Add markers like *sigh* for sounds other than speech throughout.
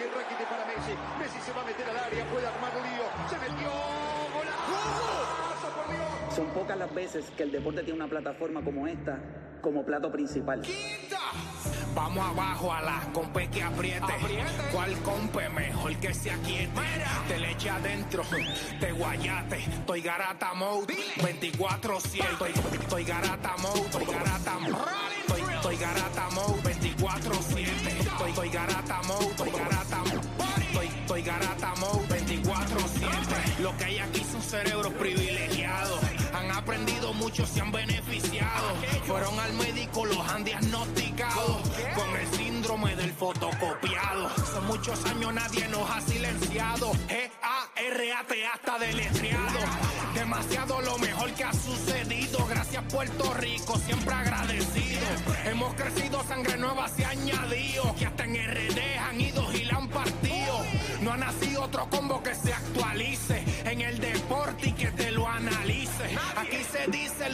Rakitic, Rakitic para Messi. Messi se va a meter al área, puede armar lío. Se metió. ¡Golazo, por Dios! Son pocas las veces que el deporte tiene una plataforma como esta como plato principal. Vamos abajo a la compe que apriete. ¿Cuál compe mejor que se aquiete? Te le eche adentro, te guayate. Estoy garata mode, 24-7. Estoy, estoy garata mode, estoy garata mode. Estoy, estoy garata mode, 24-7. Estoy, estoy garata mode, estoy aprendido mucho, se han beneficiado. Fueron al médico, los han diagnosticado con el síndrome del fotocopiado. Hace muchos años nadie nos ha silenciado. G-A-R-A-T hasta deletreado. Demasiado lo mejor que ha sucedido. Gracias Puerto Rico, siempre agradecido. Hemos crecido, sangre nueva se ha añadido. Que hasta en RD han ido y la han partido. No ha nacido otro combo que se actualice en el deporte y que te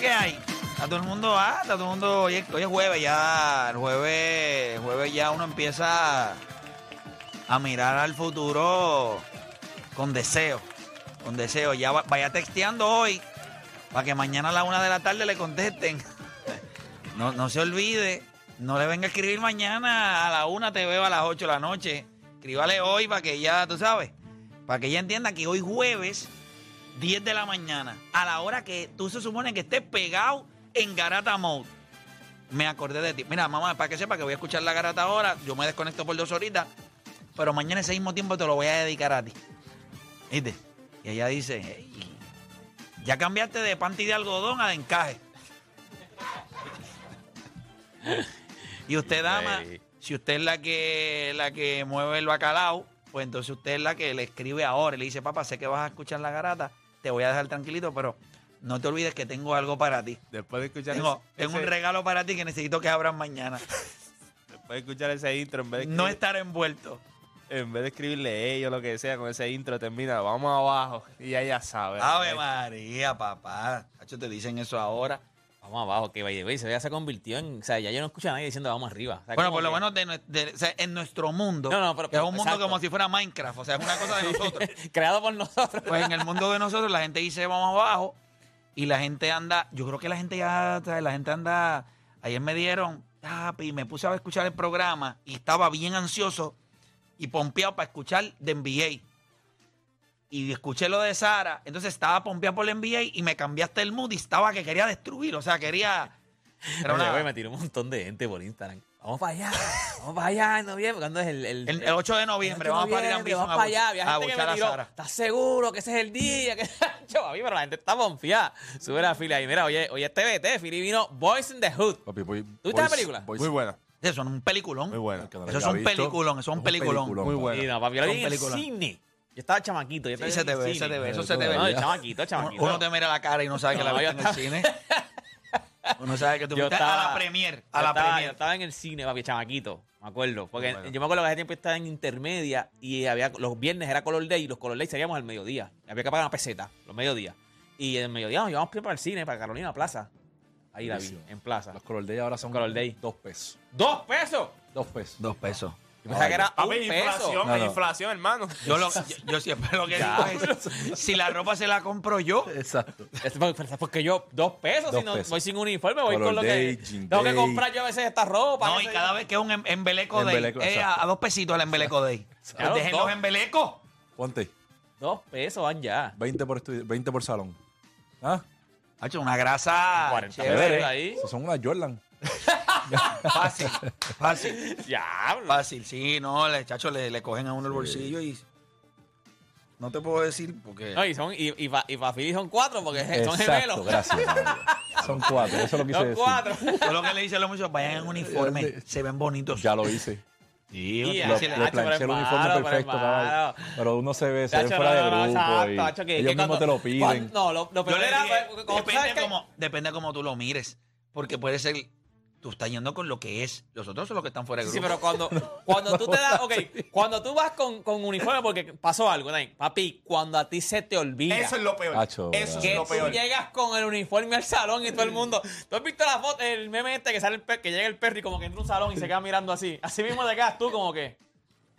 Que hay? Está todo el mundo, ah, está todo el mundo, hoy es, jueves ya, el jueves, jueves ya uno empieza a mirar al futuro con deseo, con deseo. Ya va- vaya texteando hoy para que mañana a la una de la tarde le contesten. *laughs* No, no se olvide, no le venga a escribir mañana a la una, te veo a las ocho de la noche. Escríbale hoy para que ya, tú sabes, para que ella entienda que hoy jueves 10 de la mañana, a la hora que tú se supone que estés pegado en Garata Mode. Me acordé de ti. Mira, mamá, para que sepa que voy a escuchar la Garata ahora, yo me desconecto por dos horitas, pero mañana ese mismo tiempo te lo voy a dedicar a ti. ¿Viste? Y ella dice, "Ey, ya cambiaste de panty de algodón a de encaje. y usted, dama, si usted es la que, la que mueve el bacalao, pues entonces usted es la que le escribe ahora y le dice, papá, sé que vas a escuchar la garata, te voy a dejar tranquilito, pero no te olvides que tengo algo para ti. Después de escuchar Tengo, ese- tengo un ese- regalo para ti que necesito que abras mañana. *laughs* después de escuchar ese intro, en vez de, No escribir- estar envuelto. en vez de escribirle ellos lo que sea, con ese intro termina, vamos abajo. Y ya ya sabe. Ave María, papá. Te dicen eso ahora. Vamos abajo, que vaya, güey, se ya se convirtió en. O sea, ya yo no escucho a nadie diciendo vamos arriba. O sea, Bueno, por lo que- menos de, nue- de- o sea, en nuestro mundo, No, no, pero- que es un mundo exacto. como si fuera Minecraft, o sea, es una cosa de nosotros. *laughs* Creado por nosotros. Pues en el mundo de nosotros la gente dice vamos abajo y la gente anda, yo creo que la gente ya, la gente anda, ayer me dieron, y me puse a escuchar el programa y estaba bien ansioso y pompeado para escuchar de NBA. Y escuché lo de Sara, entonces estaba pompeado por el NBA y me cambiaste el mood y estaba que quería destruir, o sea, quería... Pero Oye, nada, güey, me tiró un montón de gente por Instagram. Vamos para allá, vamos para allá en noviembre. ¿Cuándo es el, el, el, el 8 de noviembre vamos para ir a noviembre, vamos para allá. A gente que buscar me a tiró, Sara. ¿estás seguro que ese es el día? Que... *laughs* Yo, papi, pero la gente está confiada. Sube la fila y mira, oye, oye, este TVT, Fili vino Boys in the Hood. Papi, voy- ¿Tú viste la película? voy- Muy buena. Eso es un peliculón. Muy buena. Eso es la un visto, peliculón, eso es un peliculón. Muy buena. Y no, papi, en cine. Yo estaba chamaquito. Yo Sí, estaba se en te ve, cine. se te ve, eso se te ve. No, chamaquito, Uno, chamaquito. uno te mira la cara y no sabe que la viste en el cine. *laughs* Uno sabe que tú fuiste a la premier, a la estaba, yo premier. estaba en el cine, papi, chamaquito. Me acuerdo. Porque Bueno. yo me acuerdo que hace tiempo estaba en intermedia y había los viernes era Color Day y los Color Day salíamos al mediodía. Había que pagar una peseta, los mediodías. Y el mediodía nos llevamos para el cine, para Carolina Plaza. Ahí la vi, en plaza. Los Color Day ahora son Color Day. dos pesos. ¡Dos pesos! Dos pesos. Dos pesos. Pensaba que era un Papi, peso. inflación, No, no. inflación, hermano. Yo, lo- yo, yo siempre lo que digo es, si la ropa se la compro yo, Exacto. Es porque- porque yo, dos pesos, Dos si no pesos. voy sin uniforme, voy Color con lo day, que. jean Tengo que day. comprar yo a veces esta ropa. no, qué y sé cada yo. vez que es un em- embeleco day, Embeleco, eh, a, exacto. a dos pesitos el embeleco day. Claro, Dejen dos. los embelecos. Ponte. Dos pesos van ya. 20 por, estu- 20 por salón. ¿Ah? Ha hecho una grasa 40 chévere. pesos ahí. Son unas Jordan. *laughs* *laughs* Fácil, fácil, Diablo. fácil. Sí, no, le, chacho, le, le cogen a uno el bolsillo y... No te puedo decir porque... No, y son, y, y, pa- son cuatro porque son Exacto, gemelos. gracias. *laughs* Mario. Son cuatro, eso lo quise Son decir. cuatro. Yo lo que le dice a los muchachos, vayan en uniforme, se ven bonitos. Ya lo hice. Sí, Y Lo, se le- le Hacho, pero planché el es uniforme pero es perfecto, caballo. malo. Pero uno se ve, se ve fuera de no, no, grupo. exacto, y chacho, que- ellos que mismos cuando- te lo piden. cuando- no, lo, lo Yo peor le era. dije, cuando tú sabes depende, que- como, depende como tú lo mires. Porque puede ser, tú estás yendo con lo que es. Los otros son los que están fuera de Sí, grupo. pero cuando, cuando tú te das, ok, *laughs* cuando tú vas con, con uniforme porque pasó algo, Nine, papi, cuando a ti se te olvida Eso es lo peor. Acho, Eso que es lo tú peor. llegas con el uniforme al salón y todo el mundo, ¿tú has visto la foto, el meme este que sale el per- que llega el perro y como que entra a un salón y se queda mirando así? Así mismo te quedas tú como que,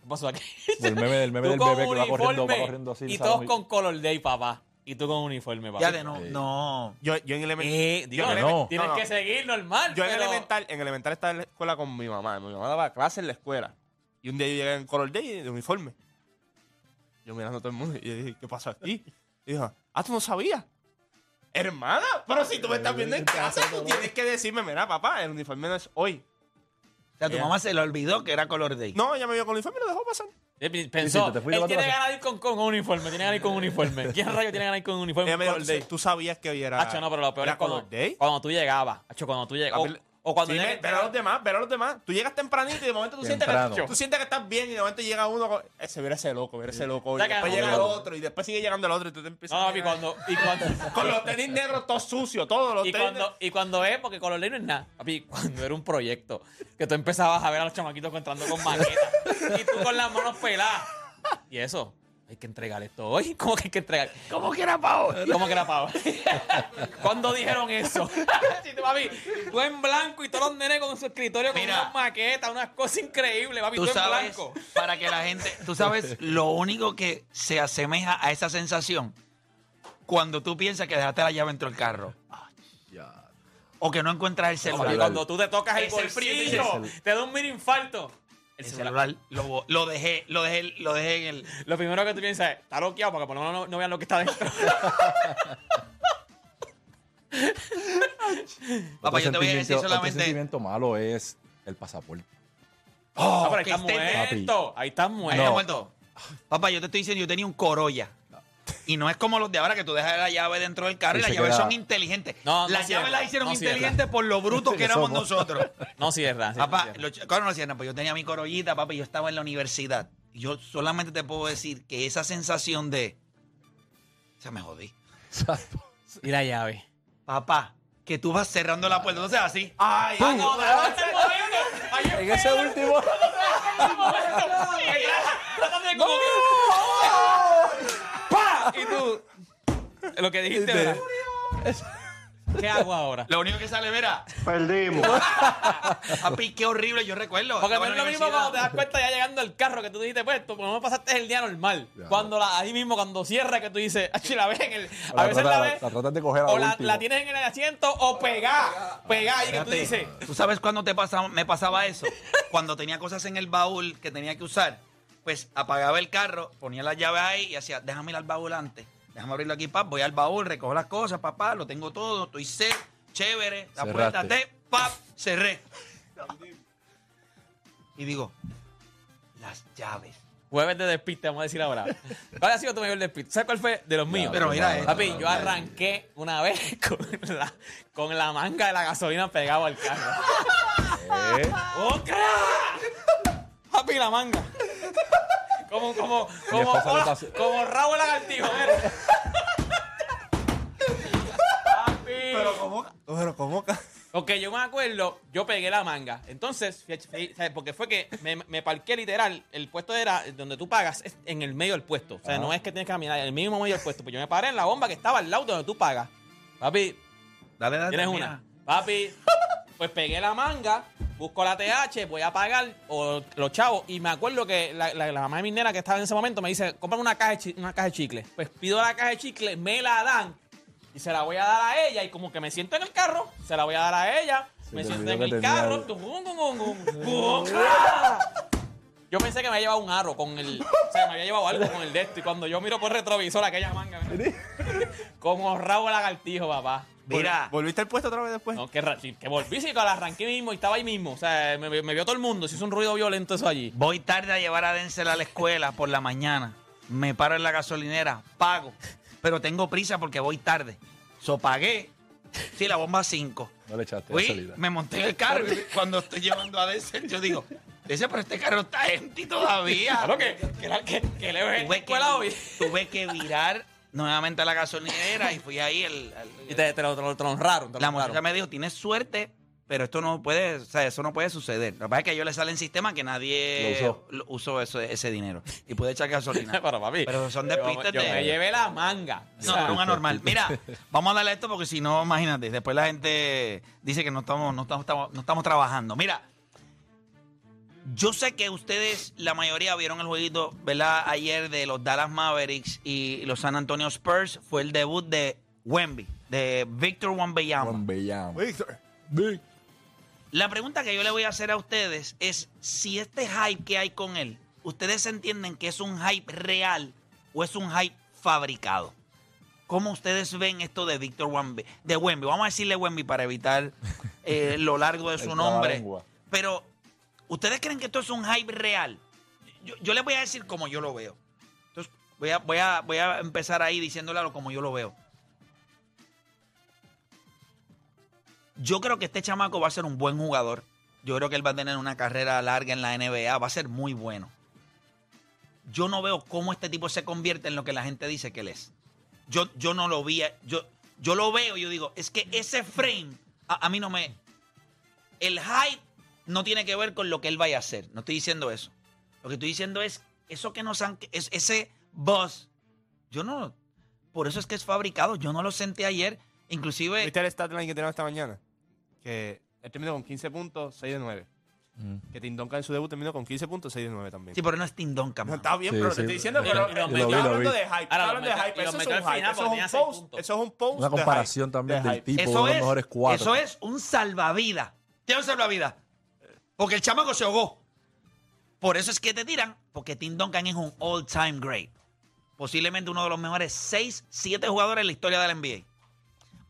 ¿qué pasó aquí? El meme, del meme del bebé que va corriendo, va uniforme corriendo así. y el todos con color day, papá. Y tú con uniforme, papá. Ya de no, no. Yo, yo en elemental. Eh, digo, yo en no. elemental- tienes no, no. que seguir normal. Yo en pero- elemental, en elemental estaba en la escuela con mi mamá. Mi mamá daba clases en la escuela. Y un día yo llegué en color day de uniforme. Yo mirando a todo el mundo y yo dije, ¿qué pasa aquí? Y dijo, ah, ¿tú no sabías? Hermana, pero si tú me estás viendo en casa, tú tienes que decirme, mira, papá, el uniforme no es hoy. O sea, tu mamá se le olvidó que era color day. No, ella me vio con el uniforme y lo dejó pasar. Eh, Pensó, sí, te él tiene ganas de ir con, con uniforme, tiene ganas de ir con uniforme. *laughs* ¿Quién rayo tiene ganas de ir con uniforme? Ella me dijo, color day? ¿tú sabías que hoy era, Hacho, no, pero lo peor era es cuando, color day? cuando tú llegabas. Hacho, cuando tú llegabas. O, cuando Sí, ver a los demás, ver a los demás. Tú llegas tempranito y de momento tú sientes, Temprano. que, tú sientes que estás bien y de momento llega uno con... Ese, mira ese loco, mira ese loco. Y después llega el otro y después sigue llegando el otro y tú te empiezas No, a mirar. cuando, y cuando, *laughs* Con los tenis negros todos sucios, todos los y tenis cuando, y cuando es, porque color day no es nada. Papi, cuando era un proyecto, que tú empezabas a ver a los chamaquitos entrando con maquetas y tú con las manos peladas. Y eso, hay que entregar esto hoy. *laughs* ¿Cómo que hay que entregar? ¿Cómo que era pavo? ¿Cómo que era pavo? *laughs* ¿Cuándo dijeron eso? *laughs* Tú, papi, tú en blanco y todos los nenes con su escritorio con Mira. unas maquetas, unas cosas increíbles, papi, tú, Tú en sabes, blanco. para que la gente, tú sabes lo único que se asemeja a esa sensación cuando tú piensas que dejaste la llave dentro del carro o que no encuentras el celular. cuando tú te tocas el Es bolsillo, te da un mini infarto. El celular lo, lo dejé, lo dejé, lo dejé en el. Lo primero que tú piensas es, está bloqueado porque por lo menos no, no vean lo que está dentro. *laughs* Papá, yo te voy a decir solamente. sentimiento malo es el pasaporte. Oh, Ah, pero ahí estás muerto. Ahí estás Ahí muerto. está muerto. Papá, yo te estoy diciendo, yo tenía un Corolla. Y no es como los de ahora que tú dejas la llave dentro del carro y, Y las llaves queda- son inteligentes. No, no las cierra, llaves las hicieron no cierra. inteligentes por lo brutos que éramos nosotros. No cierra. sí, Papá, no cierra. los ch- claro, no cierran, pues yo tenía mi corollita, papá, y yo estaba en la universidad. Y yo solamente te puedo decir que esa sensación de. Se me jodí. Y la llave. Papá, que tú vas cerrando la puerta, entonces así. Ay, Ah, no, no, este En ese último. Tratando de como que- ¡Pa! Y tú. Lo que dijiste, ¿verdad? ¿Qué hago ahora? Lo único que sale, mira. Perdimos. *laughs* Papi, qué horrible, yo recuerdo. Porque no es lo mismo cuando te das cuenta ya llegando al carro que tú dijiste, pues, tú lo menos pasaste el día normal. Ya. Cuando la, ahí mismo, cuando cierra, que tú dices, "Achi, la ves en el. A La veces trata- la ves. la tratas de coger a o la, la tienes en el asiento o pegada. Pegada. Y que tú dices, ¿Tú sabes cuándo te pasaba, me pasaba eso? Cuando tenía cosas en el baúl que tenía que usar, pues apagaba el carro, ponía la llave ahí y hacía, déjame ir al baúl antes. Déjame abrirlo aquí, pap, voy al baúl, recojo las cosas, papá, lo tengo todo, estoy set, chévere, la Cerraste. puerta te, pap, cerré. Y digo, las llaves. jueves de despiste, vamos a decir ahora. ¿Cuál ha sido tu mayor despiste? ¿Sabes cuál fue? De los míos. Pero mira esto. Papi, yo arranqué una vez *laughs* con la, con la manga de la gasolina pegado al carro. Eh, ¡Otra! Papi, la manga. Como, como, como, hola, como rabo de lagartijo, mira. Papi. Pero ¿cómo? Pero ¿cómo? Ok, yo me acuerdo, yo pegué la manga. Entonces, porque fue que me, me parqué literal, el puesto era donde tú pagas, es en el medio del puesto. O sea, no es que tienes que caminar, en el mismo medio del puesto. Pues yo me paré en la bomba que estaba al lado de donde tú pagas. Papi, Dale, dale. tienes una. Papi, pues pegué la manga, busco la TH, voy a pagar o los chavos. Y me acuerdo que la, la- la mamá de mi nena que estaba en ese momento me dice, cómprame una caja, una caja de chicle. Pues pido la caja de chicle, me la dan y se la voy a dar a ella. Y como que me siento en el carro, se la voy a dar a ella. Me siento en el carro. Yo pensé que me había llevado un aro con el. O sea, me había llevado algo con el de esto. Y cuando yo miro por retrovisor, aquella manga. *laughs* como rabo lagartijo, papá. Mira, ¿Volviste al puesto otra vez después? No, que, que volví, sí, que la arranqué mismo y estaba ahí mismo. O sea, me, me vio todo el mundo. Se hizo un ruido violento eso allí. voy tarde a llevar a Denzel a la escuela por la mañana. Me paro en la gasolinera, pago. Pero tengo prisa porque voy tarde. So pagué. Sí, la bomba 5. No le echaste Fui, gasolina. me monté en el carro y cuando estoy llevando a Denzel, yo digo, Denzel, pero este carro está empty todavía. Claro que, que, la- que, que le ves tuve, que, escuela hoy. tuve que virar nuevamente a la gasolinera y fui ahí. El, el- Y te, te lo, te lo- te lo honraron. te lo la honraron. muchacha me dijo, tienes suerte, pero esto no puede, o sea, eso no puede suceder. Lo que pasa es que a ellos les sale en sistema que nadie Lo usó. lo- usó eso- ese dinero y puede echar gasolina. *laughs* Pero papi. Pero son despistes yo de- me llevé la manga. No, pero un anormal. Mira, vamos a darle esto porque si no, imagínate, después la gente dice que no estamos, no estamos, estamos- no estamos trabajando. Mira, yo sé que ustedes, la mayoría vieron el jueguito, ¿verdad? Ayer de los Dallas Mavericks y los San Antonio Spurs. Fue el debut de Wemby, de Victor Wembanyama. Juan Bellán. Víctor. La pregunta que yo le voy a hacer a ustedes es si este hype que hay con él, ustedes entienden que es un hype real o es un hype fabricado. ¿Cómo ustedes ven esto de Víctor Wemby? De Wemby, vamos a decirle Wemby para evitar eh, lo largo de su *laughs* nombre. Pero, ¿ustedes creen que esto es un hype real? Yo, yo les voy a decir como yo lo veo. Entonces, voy a, voy a, voy a empezar ahí diciéndole como yo lo veo. Yo creo que este chamaco va a ser un buen jugador. Yo creo que él va a tener una carrera larga en la NBA. Va a ser muy bueno. Yo no veo cómo este tipo se convierte en lo que la gente dice que él es. Yo, yo no lo vi. Yo, yo lo veo y yo digo, es que ese frame a mí no me... El hype no tiene que ver con lo que él vaya a hacer. No estoy diciendo eso. Lo que estoy diciendo es eso que nos han... Es, ese buzz. Yo no... Por eso es que es fabricado. Yo no lo senté ayer. Inclusive... ¿Viste el stat line que tenemos esta mañana? Que él terminó con 15 puntos, 6 de 9. Mm. Que Tim Duncan en su debut terminó con 15 puntos, 6 de 9 también. Sí, pero no es Tim Duncan. No, está bien, Sí, pero sí. te estoy diciendo, pero lo- lo hablando lo vi. de hype. Ahora hablando de hype. Eso es un hype. Eso es un post. Eso es un post. Una de comparación hype. también De del tipo Eso de los es, mejores cuatro. eso es un salvavidas. Tiene un salvavidas. Porque el chamaco se ahogó. Por eso es que te tiran, porque Tim Duncan es un all-time great. Posiblemente uno de los mejores 6, 7 jugadores en la historia de la NBA.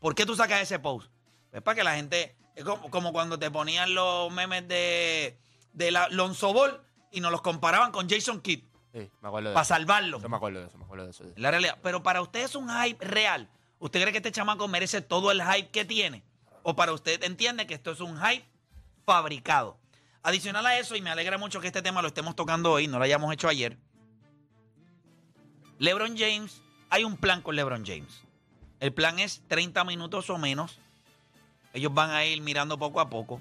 ¿Por qué tú sacas ese post? Es para que la gente. Es como, como cuando te ponían los memes de, de la Lonzo Ball y nos los comparaban con Jason Kidd Sí, me acuerdo de para eso. salvarlo. Yo me acuerdo de eso, me acuerdo de eso. La realidad. Pero para usted es un hype real. ¿Usted cree que este chamaco merece todo el hype que tiene? ¿O para usted entiende que esto es un hype fabricado? Adicional a eso, y me alegra mucho que este tema lo estemos tocando hoy, no lo hayamos hecho ayer. LeBron James, hay un plan con LeBron James. El plan es 30 minutos o menos. Ellos van a ir mirando poco a poco.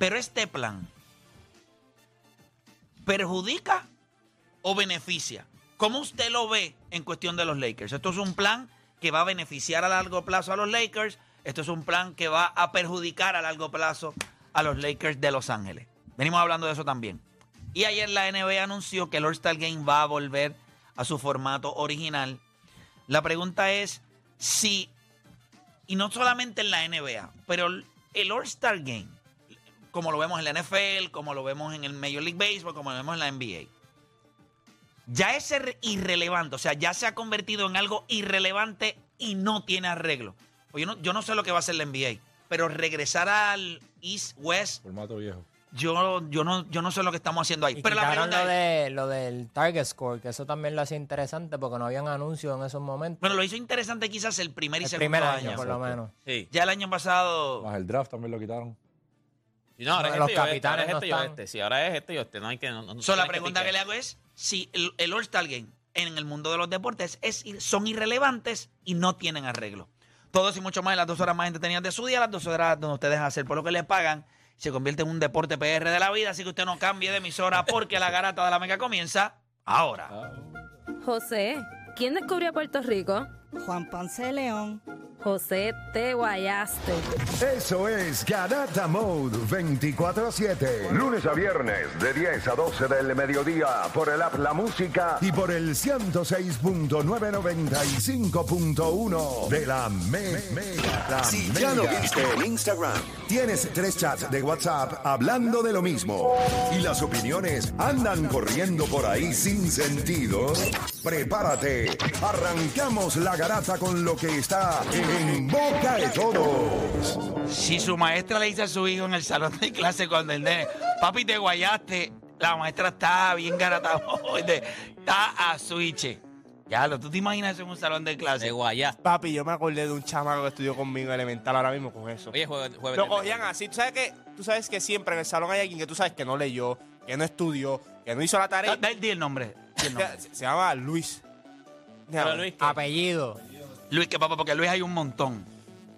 Pero este plan perjudica o beneficia? ¿Cómo usted lo ve en cuestión de los Lakers? Esto es un plan que va a beneficiar a largo plazo a los Lakers. Esto es un plan que va a perjudicar a largo plazo a los Lakers de Los Ángeles. Venimos hablando de eso también. Y ayer la NBA anunció que el All-Star Game va a volver a su formato original. La pregunta es si, y no solamente en la NBA, pero el All-Star Game, como lo vemos en la NFL, como lo vemos en el Major League Baseball, como lo vemos en la NBA, ya es irrelevante, o sea, ya se ha convertido en algo irrelevante y no tiene arreglo. Pues yo no, yo no sé lo que va a hacer la NBA, pero regresar al East West, Formato viejo. Yo, yo, no, yo no sé lo que estamos haciendo ahí. Y pero la pregunta lo, es, de, lo del target score, que eso también lo hacía interesante porque no habían anuncios en esos momentos. bueno, lo hizo interesante quizás el primer y el segundo primer año. año, por lo menos. Sí. Ya el año pasado, Más el draft también lo quitaron. Y no, ahora es Los este y oeste, capitanes ahora es no este. Sí, ahora es este y oeste. No hay que. No, no So, la pregunta que, le hago es si el, el All-Star Game en el mundo de los deportes es, son irrelevantes y no tienen arreglo. Todos y mucho más en las dos horas más entretenidas de su día, las dos horas donde ustedes hacer por lo que les pagan, se convierte en un deporte PR de la vida, así que usted no cambie de emisora porque la garata de la mega comienza ahora. José, ¿quién descubrió Puerto Rico? Juan Ponce de León. José, te guayaste. Eso es Garata Mode 24-7. Lunes a viernes de 10 a 12 del mediodía por el app La Música y por el 106.995.1 de la Me- Mega. Si ya lo viste en Instagram, Tienes tres chats de WhatsApp hablando de lo mismo y las opiniones andan corriendo por ahí sin sentido. Prepárate, arrancamos la garata con lo que está en boca de todos. Si su maestra le dice a su hijo en el salón de clase cuando el nene, papi, te guayaste, la maestra está bien *laughs* oíste, está a switch. Ya, lo, ¿tú te imaginas eso en un salón de De clase? guayá. Papi, yo me acordé de un chamaco que estudió conmigo en elemental ahora mismo con eso. Oye, jueves, jueves Lo de- cogían así. ¿Tú sabes, que, tú sabes que siempre en el salón hay alguien que tú sabes que no leyó, que no estudió, que no hizo la Da- tarea. da- Di el nombre. di el *laughs* nombre. Se, se llama Luis. Pero Luis, ¿qué? Apellido. Luis, que papá, porque Luis hay un montón.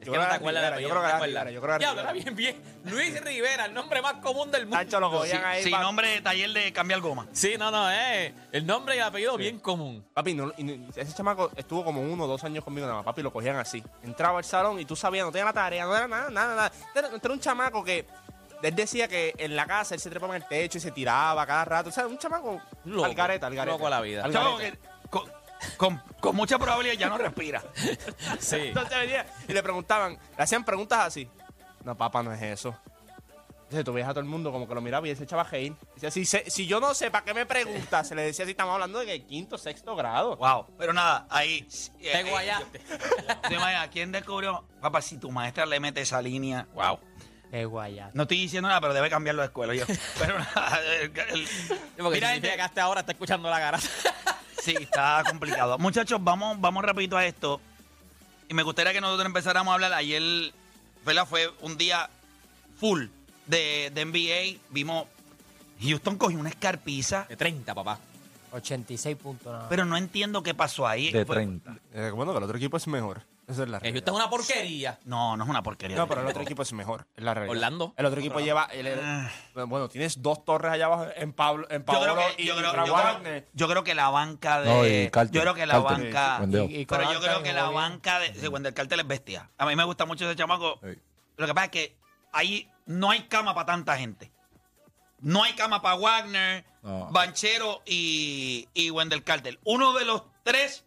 Es Yo que no te acuerdas Rivera, de yo creo que era. Rivera, yo creo que era Rivera. bien, bien. Luis Rivera, el nombre más común del mundo. Tacho, lo cogían ahí. Sin pa- nombre de taller de cambiar goma. Sí, no, no, eh. El nombre y el apellido bien común. Papi, no- y no- ese chamaco estuvo como uno o dos años conmigo nada más. Papi, lo cogían así. Entraba al salón y tú sabías, no tenía la tarea, no era nada, nada, nada. Este era, era un chamaco que él decía que en la casa él se trepaba en el techo y se tiraba cada rato. O sea, un chamaco Loco. al gareta, al. Loco a la vida. Al Chavo, gareta. que con, con- con mucha probabilidad ya no respira. *laughs* Sí. Entonces venía y le preguntaban, le hacían preguntas así. No, papá, no es eso. Entonces tú veías a todo el mundo como que lo miraba y él se echaba a reír. Decía, si, se- si yo no sé, ¿para qué me preguntas? Se le decía así, estamos hablando de que quinto, sexto grado. Wow. Pero nada, ahí. eh, Te eh, guayaste. ¿Te imaginas quién descubrió? Papá, si tu maestra le mete esa línea. Wow. Qué guayate. No estoy diciendo nada, pero debe cambiarlo de escuela yo. *laughs* Pero nada, el- el- Porque Mira, significa gente- hasta ahora está escuchando la garata. Sí, está complicado. Muchachos, vamos, vamos rapidito a esto. Y me gustaría que nosotros empezáramos a hablar. Ayer, ¿verdad? Fue un día full de, de NBA. Vimos. Houston cogió una escarpiza. De 30, papá. 86 puntos nada. Pero no entiendo qué pasó ahí. De Fue- 30. Eh, bueno, que el otro equipo es mejor. Esa es la Que realidad. Houston es una porquería. No, no es una porquería. No, pero el otro equipo es mejor. Es la realidad. Orlando. El otro equipo lleva. el- el- bueno, tienes dos torres allá abajo en Pablo, en Yo Pablo creo, que, y yo, creo, yo creo- Wagner. yo creo que la banca de. No, y Carter, yo creo que la Carter. banca. Wendell. Y- y Pero yo creo que la jugó bien. banca de. Sí, Wendell Carter es bestia. A mí me gusta mucho ese chamaco. Sí. Lo que pasa es que ahí no hay cama para tanta gente. No hay cama para Wagner, No. Banchero y, y Wendell Carter. Uno de los tres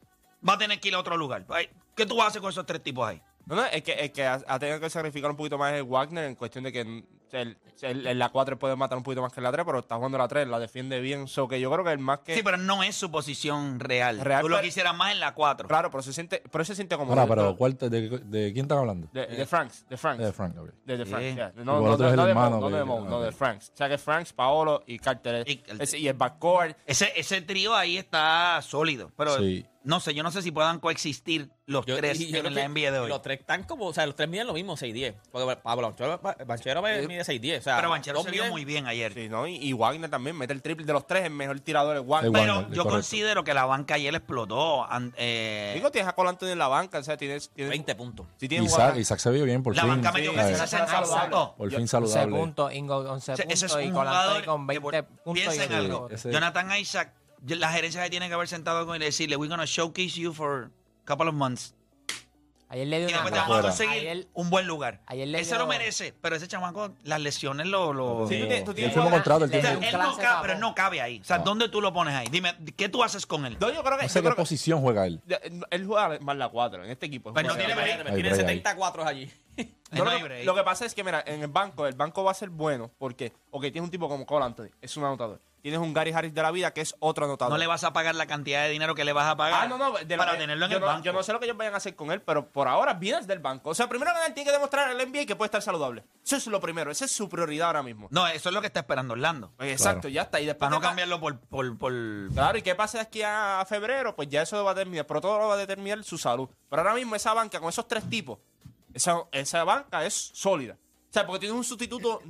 va a tener que ir a otro lugar. Ay, ¿Qué tú vas a hacer con esos tres tipos ahí? No, no, es que, es que ha, tenido que sacrificar un poquito más el Wagner en cuestión de que el- el- en la 4 puede matar un poquito más que en la 3, pero está jugando la 3, la defiende bien. So que yo creo que el más que. Sí, pero no es su posición real. Real, tú lo pero- quisieras más en la 4. Claro, pero se siente, pero se siente como. Ahora, de- pero ¿cuál te- de, de quién están hablando? de, de Franks, de Franks. De Frank, ok. De, de Franks, yeah. Y No, no, no, no de hermano Mo, no de Mo, no ok. de Franks. O sea que Franks, Paolo y Carter. Y el- ese- y el backcourt. Ese, ese trío ahí está sólido. Pero Sí. No sé, yo no sé si puedan coexistir los Yo- tres y yo en la que NBA de hoy. Los tres están como, o sea, los tres miden lo mismo, 6'10. Porque Pablo Banchero, Banchero mide 6'10. O sea, pero Banchero se vio muy bien ayer. Sí, ¿no? Y, y Wagner también mete el triple de los tres, el mejor tirador es Wagner. Sí, Pero Wagner, yo correcto. considero que la banca ayer explotó. eh, Digo, tienes a Cole Anthony en la banca, o sea, tienes. tienes 20 puntos. si tienes Isaac, Isaac se vio bien por la fin. banca metió Sí, casi sí, 60 saludable. puntos. Por fin 11 saludable. puntos, Ingo 11 Ese, puntos ese es y un Colantoni jugador con que 20 por- puntos. y piensa en algo. Jonathan Isaac, la gerencia se tiene que haber sentado con él y decirle, we're gonna showcase you for a couple of months. Ayer le Y dio una después te vamos a conseguir Ayer- un buen lugar. ayer le Él se dio- lo merece, pero ese chamaco, las lesiones lo... lo- Sí, tú tienes- Y jugadores- contrato, un él no cabe, pero no cabe ahí. O sea, No. ¿dónde tú lo pones ahí? Dime, ¿qué tú haces con él? No, yo creo que. No sé yo qué creo que- posición juega él. él juega más la 4 en este equipo. Pues no tiene Tiene break ahí. 74 allí. *laughs* No que, lo que pasa es que, mira, en el banco, el banco va a ser bueno porque, ok, tienes un tipo como Cole Anthony, es un anotador. Tienes un Gary Harris de la vida que es otro anotador. No le vas a pagar la cantidad de dinero que le vas a pagar Ah, no, no, de para que- tenerlo en yo el no, banco. Yo no sé lo que ellos vayan a hacer con él, pero por ahora vienes del banco. O sea, primero que nada, tiene que demostrar al NBA que puede estar saludable. Eso es lo primero, esa es su prioridad ahora mismo. No, eso es lo que está esperando Orlando. Pues Exacto, ya está. Y después Para no pa- cambiarlo por... por, por... Claro, y qué pasa de aquí a, a febrero, pues ya eso va a determinar, pero todo lo va a determinar su salud. Pero ahora mismo esa banca con esos tres tipos, esa, esa banca es sólida. O sea, porque tiene un sustituto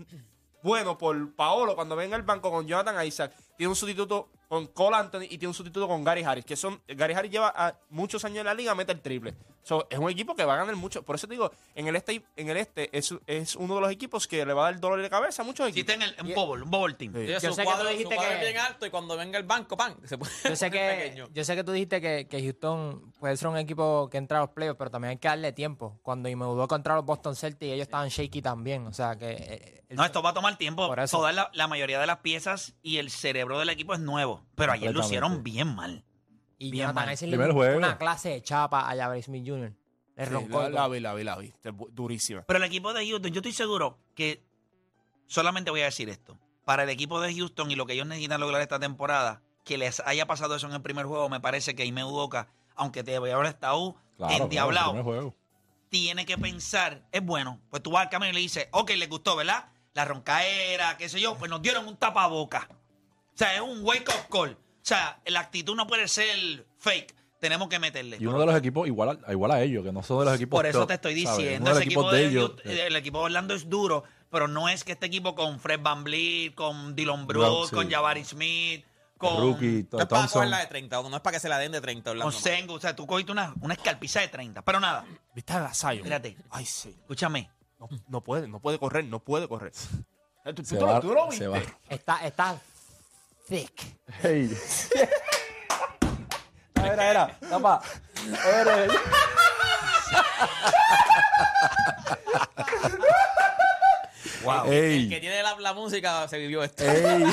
bueno por Paolo cuando venga al banco con Jonathan Isaac, tiene un sustituto con Cole Anthony y tiene un sustituto con Gary Harris, que son, Gary Harris lleva ah, muchos años en la liga, mete el triple. So, es un equipo que va a ganar mucho. Por eso te digo, en el este, en el este es, es uno de los equipos que le va a dar dolor de cabeza a muchos equipos. El, un bubble, un team. Sí. Yo sé que tú dijiste que- es bien alto y cuando venga el banco, pan, se puede Yo sé, que, yo sé que tú dijiste que, que Houston puede ser un equipo que entra a los playoffs, pero también hay que darle tiempo. Cuando me mudó contra los Boston Celtics, ellos estaban shaky también. O sea que. eh, el- No, esto va a tomar tiempo. Por eso. Toda la, la mayoría de las piezas y el cerebro del equipo es nuevo. Pero ayer lucieron Completamente. bien mal. Y bien Jonathan mal. Isaac le Primer dio juego. una clase de chapa a Jabari Smith Jr. Le Sí, roncó la, y la vi, la vi, la vi. Este es bu- durísima. Pero el equipo de Houston, yo estoy seguro que solamente voy a decir esto. Para el equipo de Houston y lo que ellos necesitan lograr esta temporada, que les haya pasado eso en el primer juego, me parece que Ime Udoka, aunque te haber estado Claro, endiablado, claro, primer juego. tiene que pensar, es bueno, pues tú vas al camino y le dices, ok, le gustó, ¿verdad? La roncaera, qué sé yo, pues nos dieron un tapaboca. O sea, es un wake up call. O sea, la actitud no puede ser fake. Tenemos que meterle. Y uno de los equipos igual a, igual a ellos, que no son de los equipos Por eso top, te estoy diciendo, Uno de ese equipo de, ellos. Houston- el equipo de Orlando es duro, pero no es que este equipo con Fred Van Vliet, con Dylan Brooks, sí. con Jabari Smith, con, Rookie, No es para cogerla de 30, no es para que se la den de 30. con Orlando. Sengu. O sea, tú cogiste una, una escalpiza de 30. Pero nada, ¿Viste a la Zion? Espérate. Ay, sí. escúchame. No, no puede, no puede correr, no puede correr. *laughs* Eh, ¿Tú, Se tú va, tú lo se viste? va. Está, está thick. Hey. Era, era, tapa. Eres. Wow. Ey. El que tiene la, la música se vivió esto. Ey.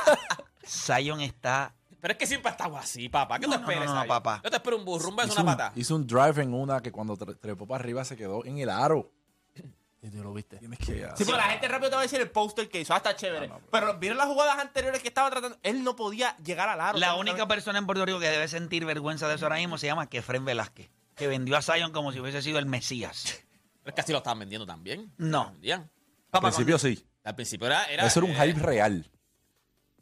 *laughs* Zion está. Pero es que siempre ha estado así, papá. ¿Qué No, te no, esperas? no, no, papá. Yo te espero un burro, un beso, Hizo una un, pata. hizo un drive en una que cuando tre- trepó para arriba se quedó en el aro. Y tú lo viste. Tienes que. Sí, pero la gente rápido te va a decir el póster que hizo. Ah, está chévere. pero vieron las jugadas anteriores que estaba tratando. Él no podía llegar al aro. La única persona en Puerto Rico que debe sentir vergüenza de eso ahora mismo se llama Kefren Velázquez, que vendió a Zion como si hubiese sido el Mesías. Pero *laughs* es que así lo estaban vendiendo también. No. Al principio sí. Al principio era. era Eso era un eh, hype real.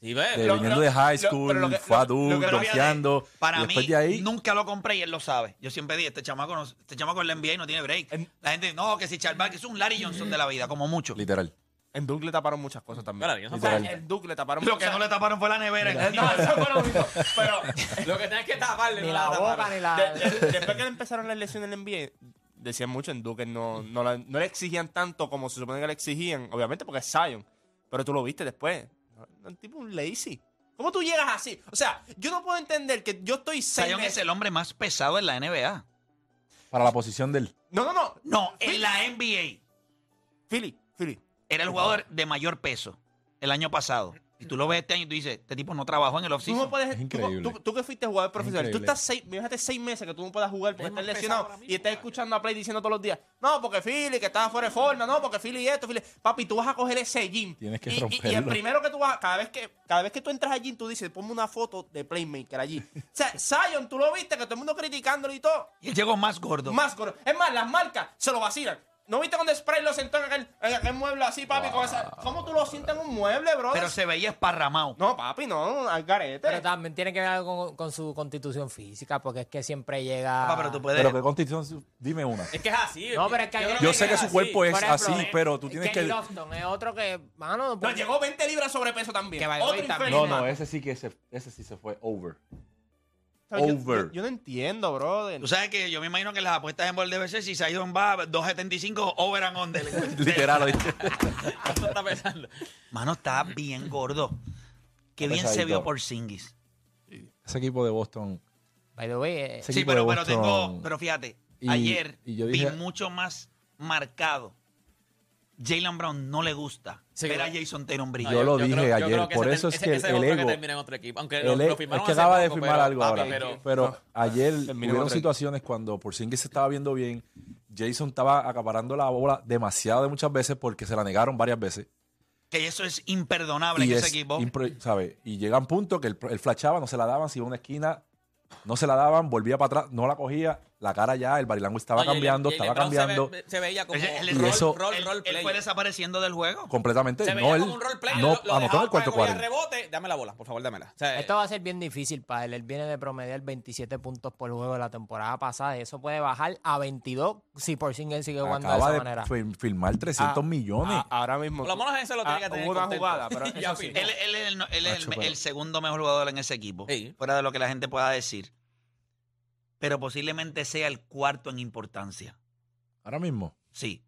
Sí. De lo- viniendo lo- de high school, pero lo que- fue a Duke, donkeando, Para y mí, después de ahí, nunca lo compré y él lo sabe. Yo siempre dije, este chamaco, no- este chamaco en la NBA no tiene break. En- La gente, no, que si Charles es un Larry Johnson de la vida, como mucho. literal. En Duke le taparon muchas cosas también. Claro, O sea, en Duke le taparon Lo que muchas no le taparon fue la nevera. *laughs* No, eso fue lo único. Pero *laughs* Lo que tenés que taparle. Ni no la taparon. boca, ni la. de- de- después que le empezaron las lesiones en el NBA, decían mucho en Duke que no, no, la- no le exigían tanto como se supone que le exigían. Obviamente porque es Zion. Pero tú lo viste después. Un tipo un lazy. ¿Cómo tú llegas así? O sea, yo no puedo entender que yo estoy seis Zion es el hombre más pesado en la NBA. Para la posición del. No, no, no. No, en la NBA Philly, Philly. era el jugador de mayor peso el año pasado. Y tú lo ves este año y tú dices, este tipo no trabajó en el Tú no puedes. Es increíble. Tú, tú que fuiste jugador profesional. Tú increíble. estás seis, fíjate seis meses que tú no puedas jugar porque estás lesionado. Y estás escuchando a Play diciendo todos los días. No, porque Philly, que estaba fuera de forma. No, porque Philly esto, Philly. Papi, tú vas a coger ese gym. Tienes que y, y- y el romperlo. primero que tú vas, cada vez que, cada vez que tú entras al gym, tú dices, ponme una foto de Playmaker allí. O sea, *laughs* Zion, tú lo viste, que todo el mundo criticándolo y todo. Y él llegó más gordo. Más gordo. Es más, las marcas se lo vacilan. ¿No viste cuando Spray lo sentó en aquel, en aquel mueble así, papi? Con esa, ¿Cómo tú lo sientas en un mueble, bro? Pero se veía esparramado. No, papi, no, al garete. Pero también tiene que ver algo con, con su constitución física, porque es que siempre llega. Papá, pero tú puedes. Pero qué constitución. Dime una. Es que es así. No, pero es que Yo Yo sé que su así. cuerpo es ejemplo, así, pero tú tienes Kenny que. Lofton es otro que, mano, No, pues- llegó 20 libras sobrepeso también. Que Otro también- No, no, ese sí que se, ese sí se fue over. Over. Yo, yo no entiendo, brother. Tú sabes que yo me imagino que las apuestas en Bol debe ser si Zion va 2.75 over and under. *laughs* Literal, ¿oíste? ¿Cuánto *laughs* está pesando? Mano, está bien gordo. Qué bien se vio por Singis. Ese equipo de Boston. By the way, eh, Ese Sí, pero, pero tengo. Pero fíjate, Y- ayer y yo vi mucho más marcado. Jalen Brown no le gusta Sí, ver a. Jason Tatum brillar. Yo lo dije ayer, por ese eso es que el otro que ego- termina en otro equipo. Aunque El lo, lo firmaron es que acaba de firmar pero, algo papi, ahora. pero- Pero No. ayer hubieron situaciones cuando por que se estaba viendo bien. Jason estaba acaparando la bola demasiado de muchas veces porque se la negaron varias veces. Que eso es imperdonable Y en es ese equipo. impre- ¿sabe? Y llegan puntos que él, él flashaba, no se la daban, si iba a una esquina, no se la daban, volvía para atrás, no la cogía, la cara ya, el barilango estaba No, Jalen- cambiando, Jalen estaba Brown se cambiando ve- Se, veía como Él- él- rol, Y eso- rol, él, rol él fue desapareciendo del juego. completamente. Se no, veía él como un role player. no lo- lo anotó en dejaba el cuarto para que cuarto. cogía rebote. Dame la bola, por favor, dámela. O sea, esto va a ser bien difícil para él. Él viene de promediar 27 puntos por juego la temporada pasada. Y eso puede bajar a 22 si por él sigue jugando de Acaba esa de manera. fir- firmar 300 Ah, millones. Ah, ahora mismo. por lo menos ese lo tiene Ah, que tener hubo una contento. jugada, pero *laughs* Ya eso sí. firmó. Él, él es, el, él es el- Macho, pero- el segundo mejor jugador en ese equipo. Sí. Fuera de lo que la gente pueda decir. Pero posiblemente sea el cuarto en importancia. Ahora mismo. Sí.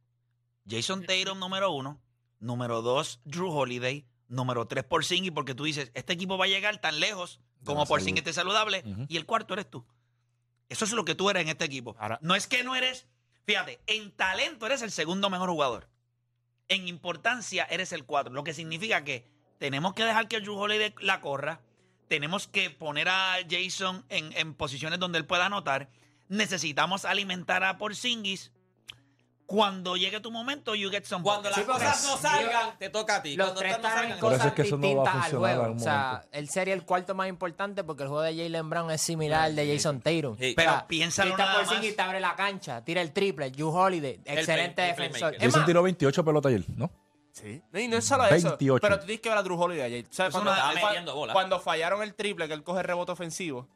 Jason Tatum, número uno. Número dos, Drew Holiday. Número tres, Porzingis, porque tú dices, este equipo va a llegar tan lejos como Porzingis esté saludable. Y el cuarto eres tú. Eso es lo que tú eres en este equipo. Ahora- no es que no eres, fíjate, en talento eres el segundo mejor jugador. En importancia eres el cuatro. Lo que significa que tenemos que dejar que Drew Holiday la corra. Tenemos que poner a Jason en, en posiciones donde él pueda anotar. Necesitamos alimentar a Porzingis. Cuando llegue tu momento, you get some Cuando las cosas no salgan, te toca a ti. Los Cuando tres están en salgan, Por eso cosas es que eso no va a distintas al funcionar en juego. algún O sea, momento. él sería el cuarto más importante porque el juego de Jalen Brown es similar al de Jason Tatum. Sí. Pero O sea, piénsalo nada Porzingis más. te abre la cancha, tira el triple, Drew Holiday, excelente el defensor. playmaker. Es Jason más, tiró 28 pelotas ayer, ¿no? Sí. Y no es solo eso. 28. Pero tú tienes que ver a Drew Holiday ayer. ¿Sabes Eso cuando, bola. fallaron el triple, que él coge rebote ofensivo,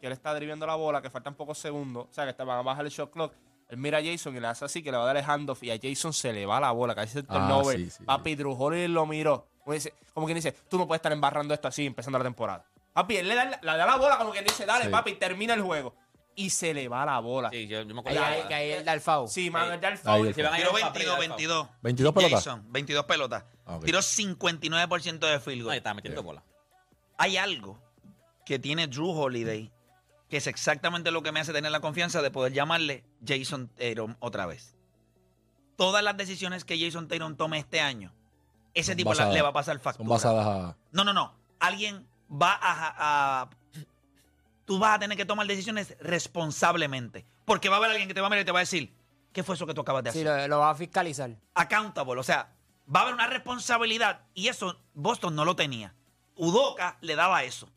que él está driviendo la bola, que faltan pocos segundos, o sea, que te van a bajar el shot clock. Él mira a Jason y le hace así, que le va a dar el handoff, y a Jason se le va la bola, que hace el Ah, turnover. sí, sí, Papi, Drew Holiday lo miró. Como, dice, como quien dice, tú no puedes estar embarrando esto así empezando la temporada. Papi, él le da, le da la bola como quien dice, dale, Sí. papi, termina el juego. Y se le va la bola. Sí, yo, yo me ahí, acuerdo. ahí- que ahí el foul. Sí, man, Ahí. da el Ahí ir Tiró a 22, 22. 22 pelotas. Jason, 22 pelotas. Ah, ok. Tiró 59% de field goal. está metiendo bola. Hay algo que tiene Drew Holiday que es exactamente lo que me hace tener la confianza de poder llamarle Jason Tatum otra vez. Todas las decisiones que Jason Tatum tome este año, ese Son tipo la- basadas- le va a pasar Son factura. basadas a. No, no, no. Alguien va a, a- Tú vas a tener que tomar decisiones responsablemente. Porque va a haber alguien que te va a mirar y te va a decir, ¿qué fue eso que tú acabas de hacer? Sí, lo, lo va a fiscalizar. accountable. O sea, va a haber una responsabilidad y eso Boston no lo tenía. Udoka le daba eso.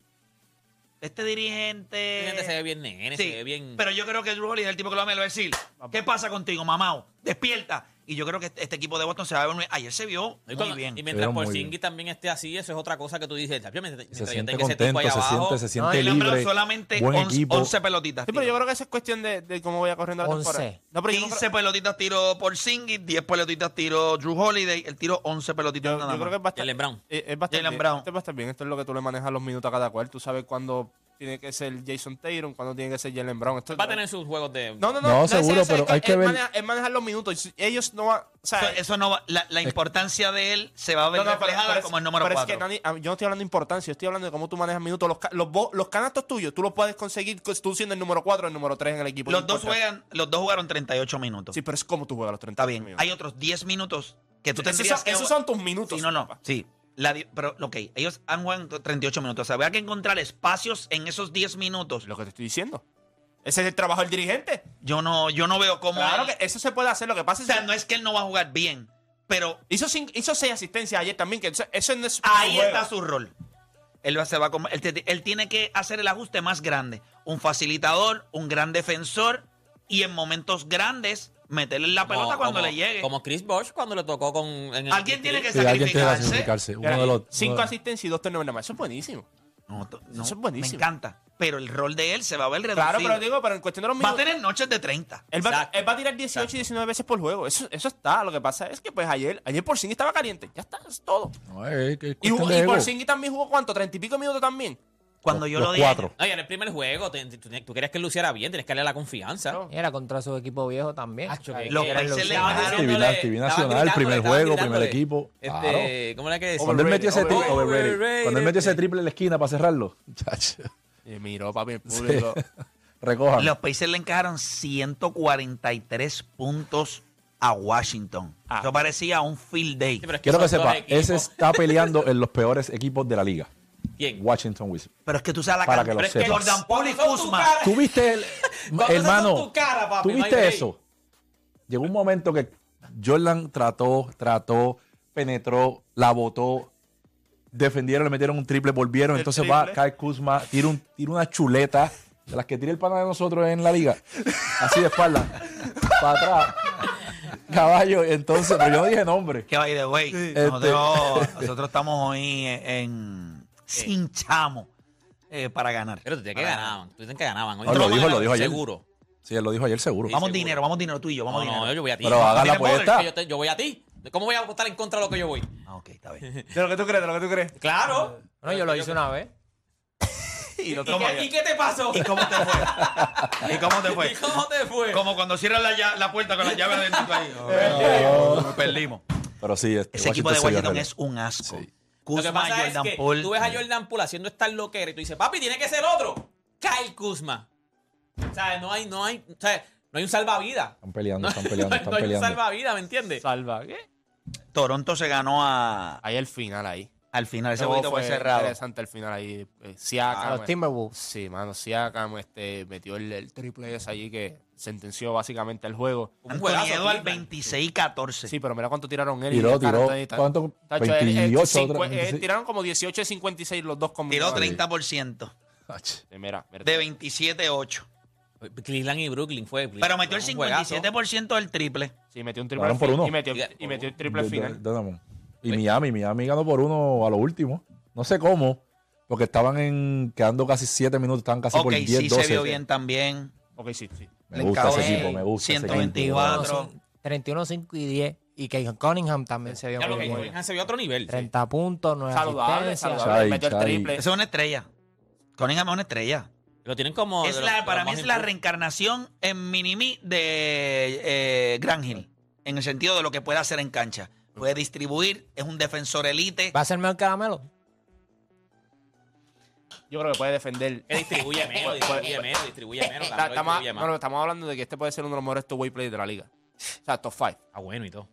Este dirigente. Gente se ve bien nene, Sí, se ve bien. Pero yo creo que Drew Holiday es el tipo que lo va a decir: ¿Qué pasa contigo, mamao? Despierta. Y yo creo que este este equipo de Boston se va a ver. muy- Ayer se vio Y muy cuando- bien. Y mientras Porzingis también esté así, eso es otra cosa que tú dices. "Chacho, Mientras, Se mientras yo siente tenga ese tipo contento, ahí se abajo, siente, se siente hombre libre. solamente buen 11, equipo. 11 pelotitas. Sí, pero yo creo que eso es cuestión de, de cómo vaya corriendo la 11. temporada. No, pero yo no 15 creo- pelotitas tiró por Singis, 10 pelotitas tiró Drew Holiday. Él tiró 11 pelotitas Yo, nada yo creo más. que es bastante, Brown. eh, es bastante, Brown. Esto va a estar bien. Esto es lo que tú le manejas los minutos a cada cual. Tú sabes cuándo tiene que ser Jason Tatum, cuándo tiene que ser Jalen Brown. Esto Va a tener sus juegos de. No, no, no. No, es seguro, pero hay que ver- manejar- es manejar los minutos. Ellos no van. O sea, Eso, eso no va- la, la importancia de él se va a ver no, no, reflejada pero como el número pero 4. es que yo no estoy hablando de importancia, yo estoy hablando de cómo tú manejas minutos. Los, los, los canastos tuyos, tú los puedes conseguir con- tú siendo el número 4 o el número 3 en el equipo. los, no dos juegan, los dos jugaron 38 minutos. Sí, pero es como tú juegas los 30 Está bien. Hay otros 10 minutos que tú esos, tendrías son, que... esos son tus minutos. Sí, no, no. papá. Sí. La pero, ok, ellos han jugado 38 minutos. O sea, había que encontrar espacios en esos 10 minutos. Lo que te estoy diciendo. Ese es el trabajo del dirigente. Yo no, yo no veo cómo... Claro él- que eso se puede hacer. Lo que pasa o es sea, que no es que él no va a jugar bien, pero hizo, cin- hizo seis asistencias ayer también. Que eso, eso no es ahí juego. está su rol. Él, se va a él tiene que hacer el ajuste más grande. Un facilitador, un gran defensor y en momentos grandes meterle la como- pelota cuando como- le llegue. Como Chris Bosh cuando le tocó con. en el Alguien tiene que Sí, alguien tiene que sacrificarse. sacrificarse. Uno de los. cinco uno- asistencias y dos turnovers nada más. Eso es buenísimo. No, to- no, Eso es buenísimo. Me encanta. Pero el rol de él se va a ver reducido. Claro, pero digo, pero en cuestión de los va a minutos. tener noches de 30. Él va, Exacto. él va a tirar 18 y 19 veces por juego. Eso, eso está. Lo que pasa es que pues ayer, ayer Porzingis estaba caliente. Ya está, es todo. No, es, que es Y, jugó- y. Porzingis también jugó cuánto, 30 y pico minutos también. Cuando Los- yo los lo dije. cuatro. No, y en el primer juego te- tú, tú querías que él luciera bien, tienes que darle la confianza. No. Era contra su equipo viejo también. Acho, que- Los que- Pacers le nacional, gritándole, primer estaban juego, primer gritándole, equipo. Este, ¿Cómo era que decía? Cuando él metió ese triple, Overrated, overrated. overrated. Cuando él metió ese triple en la esquina para cerrarlo, chacho, Y miró, papi, el público. *laughs* recojan. Los Pacers le encajaron 143 puntos a Washington. Ah. Eso parecía un field day. Sí, pero es Quiero que son dos sepa, equipos. ese está peleando en los peores equipos de la liga. ¿Quién? Washington Wizards. Pero es que tú sabes la Para que lo pero es sepas. Jordan Poole y Kuzma. cara- *laughs* ¿Tú viste, el, hermano? son tu cara, papi, ¿Tú no hay viste break. eso? Llegó un momento que Jordan trató, trató, penetró, la botó, defendieron, le metieron un triple, volvieron. El entonces va, triple. cae Kuzma, tira, un, tira una chuleta de las que tira el pana de nosotros en la liga. Así de espalda, para atrás. Caballo, entonces, pero yo no dije nombre. Que by the way, Este- nosotros, nosotros estamos hoy en, en sin chamo eh, para ganar. Pero tú que ganaban. Tú dices que ganaban. Hoy No, lo dijo, lo ayer. Seguro. Sí, él lo dijo ayer seguro. Sí. Vamos seguro. dinero, vamos dinero tú y yo, vamos No, dinero. no, yo voy a ti. Pero hagan la apuesta. Que yo, te- yo voy a ti. ¿Cómo voy a votar en contra de lo que yo voy? Ah, ok, está bien. *laughs* De lo que tú crees, de lo que tú crees. Claro. Bueno, yo lo hice una vez. *laughs* y te ¿Y qué, vayas. y qué te pasó? ¿Y cómo te fue? ¿Y cómo te *laughs* fue? ¿Y cómo te fue? Como cuando cierran la, lla- la puerta con la llave adentro ahí. Oh, perdimos. Pero sí, este, Ese equipo de se Washington es un asco. Sí. Lo que Kuzma, pasa es Jordan que Poole. tú ves a Jordan Poole haciendo esta loquera y tú dices, papi, tiene que ser otro. Kyle Kuzma. O sea, no hay, no hay, o sea, no hay un salvavidas. Están peleando, *laughs* No, están peleando, no están hay un salvavidas, ¿me entiendes? Salva, ¿qué? Toronto se ganó a, Ahí el final, ahí. Al final. Ese jueguito fue cerrado. interesante el final ahí. Eh, Siakam, los Timberwolves. Sí, mano, Siakam este, metió el, el triple ese allí que sentenció básicamente el juego. Un juegazo, Edwards Cleveland. 26 y 14. Sí, pero mira cuánto tiraron él y Tiró, Karl tiró. ¿Cuánto? Tacho, él- él- 28, cincu- otra- eh, 26. tiraron como 18 y 56 los dos Tiró combinados. 30%. Ach. Sí, Mira, mira. De 27-8. Cleveland y Brooklyn fue. Pero metió el un juegazo. 57% del triple. Sí, metió un triple por uno. Y metió, y metió el triple De- al de- final. Y Miami, Miami ganó por uno a lo último. No sé cómo, porque estaban en quedando casi 7 minutos, estaban casi Ok, por 10, sí 12. se vio bien también. Ok, sí, sí. Me Le gusta ese equipo, me gusta ese 124. equipo. 31, 5 y 10. Y que Cunningham también se vio Ya muy bien. Cunningham se vio a otro nivel. sí. 30 puntos, 9 Saludable, saludable. Chai, metió el triple. Esa es una estrella. Cunningham es una estrella. Lo tienen como. Es la, los- para mí es la reencarnación en Minimi de eh, Gran Hill. En el sentido de lo que puede hacer en cancha. Puede distribuir, es un defensor elite. ¿Va a ser mejor que? Yo creo que puede defender. Que distribuye menos, distribuye menos, distribuye menos. Está- Lamelo estamos, distribuye más. no, no, estamos hablando de que este puede ser uno de los mejores two-way players de la liga. O sea, top 5. Ah, bueno y todo.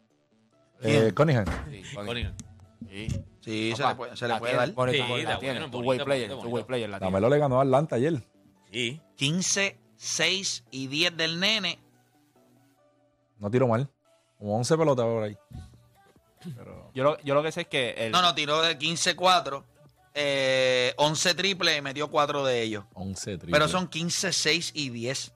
Eh, Cunningham. Sí, Cunningham. sí. Sí, se le puede, se le la puede tiene. dar. Bonito, Sí, La tiene. bueno, Two-way player, two-way player. La le ganó a Atlanta ayer. Sí. 15, 6 y 10 del nene. No tiró mal. Como 11 pelotas por ahí. Pero Yo lo, yo lo que sé es que. El, No, no, tiró de 15-4. Eh, 11 triple y metió 4 de ellos. 11 triples. Pero son 15, 6 y 10.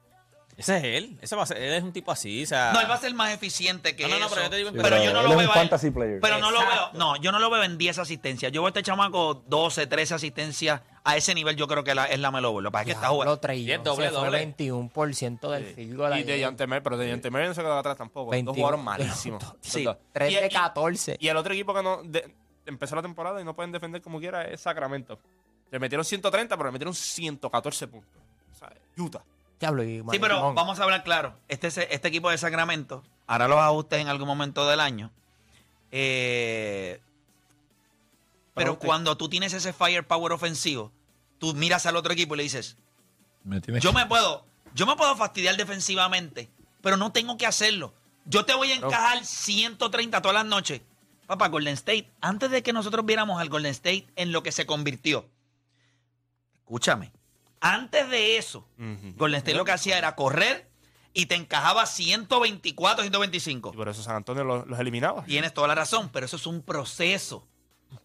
Ese es él. Ese va a ser, él es un tipo así, o sea. No, él va a ser más eficiente que No, no, no, eso. pero yo te digo en pero yo no él lo veo fantasy player. Pero no lo veo, Exacto. no, yo no lo veo en 10 asistencias. Yo veo a este chamaco 12, 13 asistencias. A ese nivel yo creo que la- es la Melo Ball. Lo que pasa es que está jugando. Y es doble, se fue doble. 21% del field goal. y de Yante pero de Yante no se quedó atrás tampoco. Los dos 21. jugaron malísimos. *laughs* Sí. Los dos. 3 Y- de y- 14. Y el otro equipo que no de- empezó la temporada y no pueden defender como quiera es Sacramento. Le metieron 130, pero le metieron 114 puntos. O sea, Utah. Diablo, y Sí, pero vamos a hablar claro. Este, este equipo de Sacramento hará los ajustes en algún momento del año. Eh, pero usted- cuando tú tienes ese firepower ofensivo, tú miras al otro equipo y le dices, Me yo que- me puedo, yo me puedo fastidiar defensivamente, pero no tengo que hacerlo. Yo te voy a encajar 130 todas las noches. Papá, Golden State, antes de que nosotros viéramos al Golden State en lo que se convirtió, escúchame, antes de eso, Golden State lo que hacía era correr y te encajaba 124, 125. Y por eso San Antonio los, los eliminaba. Tienes toda la razón, pero eso es un proceso.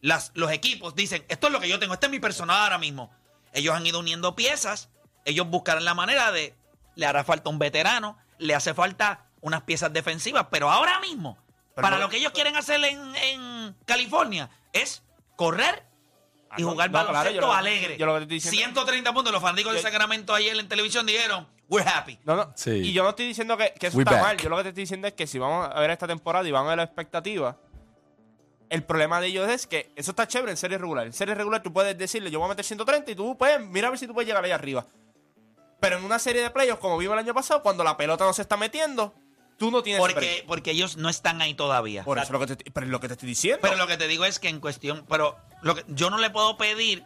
Las, los equipos dicen, esto es lo que yo tengo, este es mi personal ahora mismo. Ellos han ido uniendo piezas, ellos buscarán la manera de, le hará falta un veterano, le hace falta unas piezas defensivas, pero ahora mismo, Pero para no- lo que ellos quieren hacer en, en California, es correr y Ah, no, jugar no, baloncesto yo lo- alegre. yo lo que estoy diciendo- 130 puntos, los fanáticos de Sacramento ayer en televisión dijeron, we're happy. No, no. Sí. Y yo no estoy diciendo que, que eso We está back. mal. Yo lo que te estoy diciendo es que si vamos a ver esta temporada y vamos a ver la expectativa, el problema de ellos es que eso está chévere en serie regular. En serie regular tú puedes decirle, yo voy a meter 130 y tú puedes, mira a ver si tú puedes llegar ahí arriba. Pero en una serie de playoffs, como vimos el año pasado, cuando la pelota no se está metiendo, tú no tienes Porque, porque ellos no están ahí todavía. Por eso es lo que te, pero es lo que te estoy diciendo. Pero lo que te digo es que en cuestión, pero lo que, yo no le puedo pedir